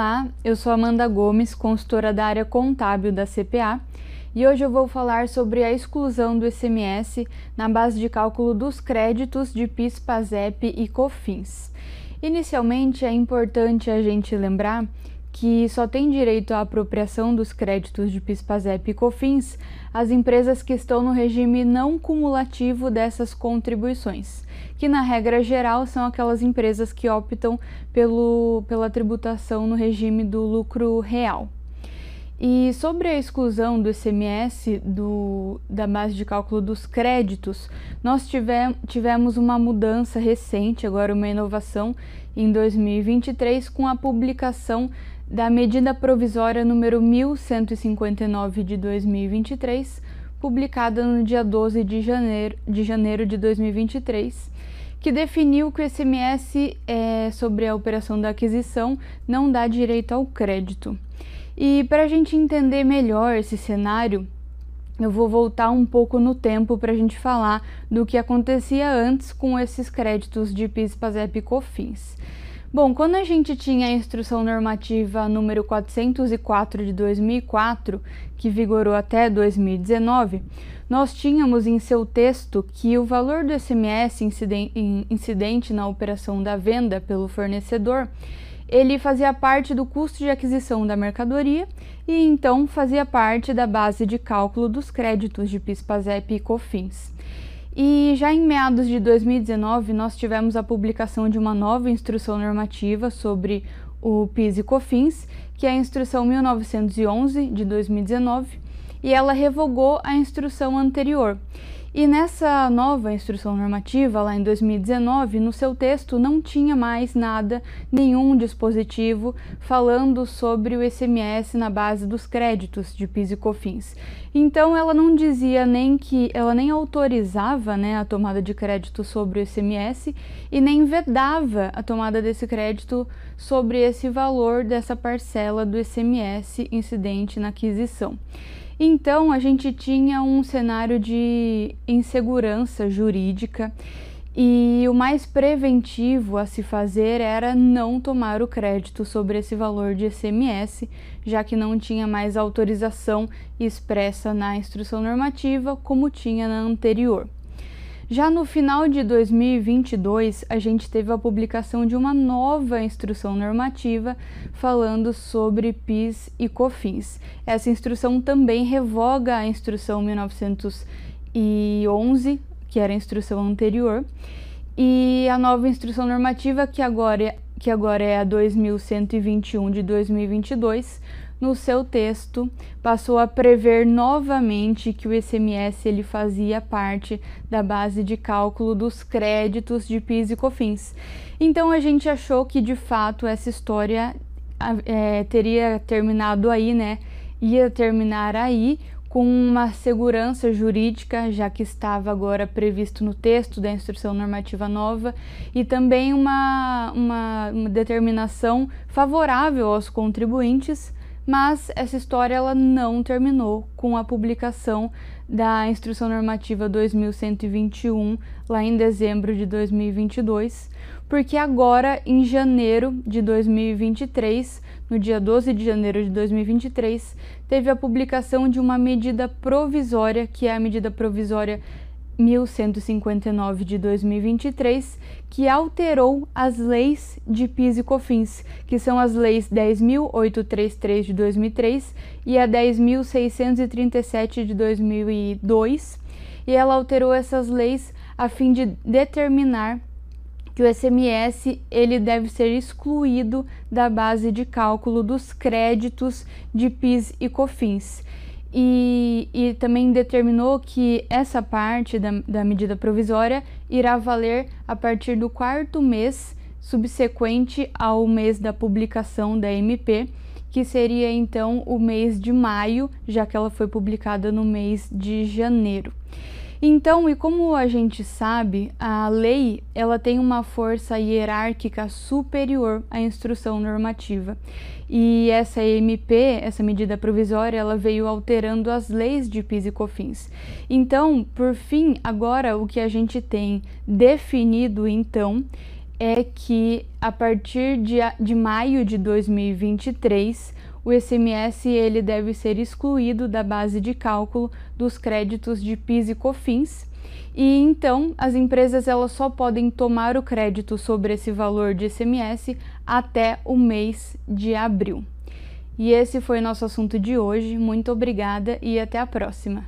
Olá, eu sou Amanda Gomes, consultora da área contábil da CPA, e hoje eu vou falar sobre a exclusão do ICMS na base de cálculo dos créditos de PIS, PASEP e COFINS. Inicialmente, é importante a gente lembrar que só tem direito à apropriação dos créditos de PIS, PASEP e COFINS as empresas que estão no regime não cumulativo dessas contribuições, que na regra geral são aquelas empresas que optam pelo, pela tributação no regime do lucro real. E sobre a exclusão do ICMS do, da base de cálculo dos créditos, nós tivemos, tivemos uma mudança recente, agora uma inovação em 2023, com a publicação da medida provisória número 1159 de 2023, publicada no dia 12 de janeiro de, janeiro de 2023, que definiu que o ICMS é, sobre a operação da aquisição não dá direito ao crédito. E para a gente entender melhor esse cenário, eu vou voltar um pouco no tempo para a gente falar do que acontecia antes com esses créditos de PIS, PASEP e COFINS. Bom, quando a gente tinha a instrução normativa número 404 de 2004, que vigorou até 2019, nós tínhamos em seu texto que o valor do SMS incidente na operação da venda pelo fornecedor, ele fazia parte do custo de aquisição da mercadoria e então fazia parte da base de cálculo dos créditos de PIS/PASEP e COFINS. E já em meados de 2019, nós tivemos a publicação de uma nova instrução normativa sobre o PIS e COFINS, que é a instrução 1911 de 2019, e ela revogou a instrução anterior. E nessa nova instrução normativa, lá em 2019, no seu texto não tinha mais nada, nenhum dispositivo falando sobre o ICMS na base dos créditos de PIS e COFINS. Então ela não dizia nem que ela nem autorizava, né, a tomada de crédito sobre o ICMS e nem vedava a tomada desse crédito sobre esse valor dessa parcela do ICMS incidente na aquisição. Então a gente tinha um cenário de insegurança jurídica e o mais preventivo a se fazer era não tomar o crédito sobre esse valor de ICMS, já que não tinha mais autorização expressa na instrução normativa como tinha na anterior. Já no final de 2022, a gente teve a publicação de uma nova instrução normativa falando sobre PIS e COFINS. Essa instrução também revoga a instrução 1911, que era a instrução anterior, e a nova instrução normativa, que agora, que agora é a 2121 de 2022, no seu texto, passou a prever novamente que o ICMS ele fazia parte da base de cálculo dos créditos de PIS e COFINS. Então a gente achou que de fato essa história é, teria terminado aí, né? Ia terminar aí com uma segurança jurídica, já que estava agora previsto no texto da instrução normativa nova, e também uma, uma, uma determinação favorável aos contribuintes mas essa história ela não terminou com a publicação da Instrução Normativa 2121 lá em dezembro de 2022, porque agora em janeiro de 2023, no dia 12 de janeiro de 2023, teve a publicação de uma medida provisória, que é a medida provisória 1159 de 2023, que alterou as leis de PIS e COFINS, que são as leis 10.833 de 2003 e a 10.637 de 2002, e ela alterou essas leis a fim de determinar que o SMS ele deve ser excluído da base de cálculo dos créditos de PIS e COFINS e, e também determinou que essa parte da, da medida provisória irá valer a partir do quarto mês subsequente ao mês da publicação da MP, que seria então o mês de maio, já que ela foi publicada no mês de janeiro. Então, e como a gente sabe, a lei ela tem uma força hierárquica superior à instrução normativa. E essa MP, essa medida provisória, ela veio alterando as leis de PIS e COFINS. Então, por fim, agora o que a gente tem definido então é que a partir de, de maio de 2023 o ICMS ele deve ser excluído da base de cálculo dos créditos de PIS e COFINS. E então as empresas elas só podem tomar o crédito sobre esse valor de ICMS até o mês de abril. E esse foi nosso assunto de hoje. Muito obrigada e até a próxima.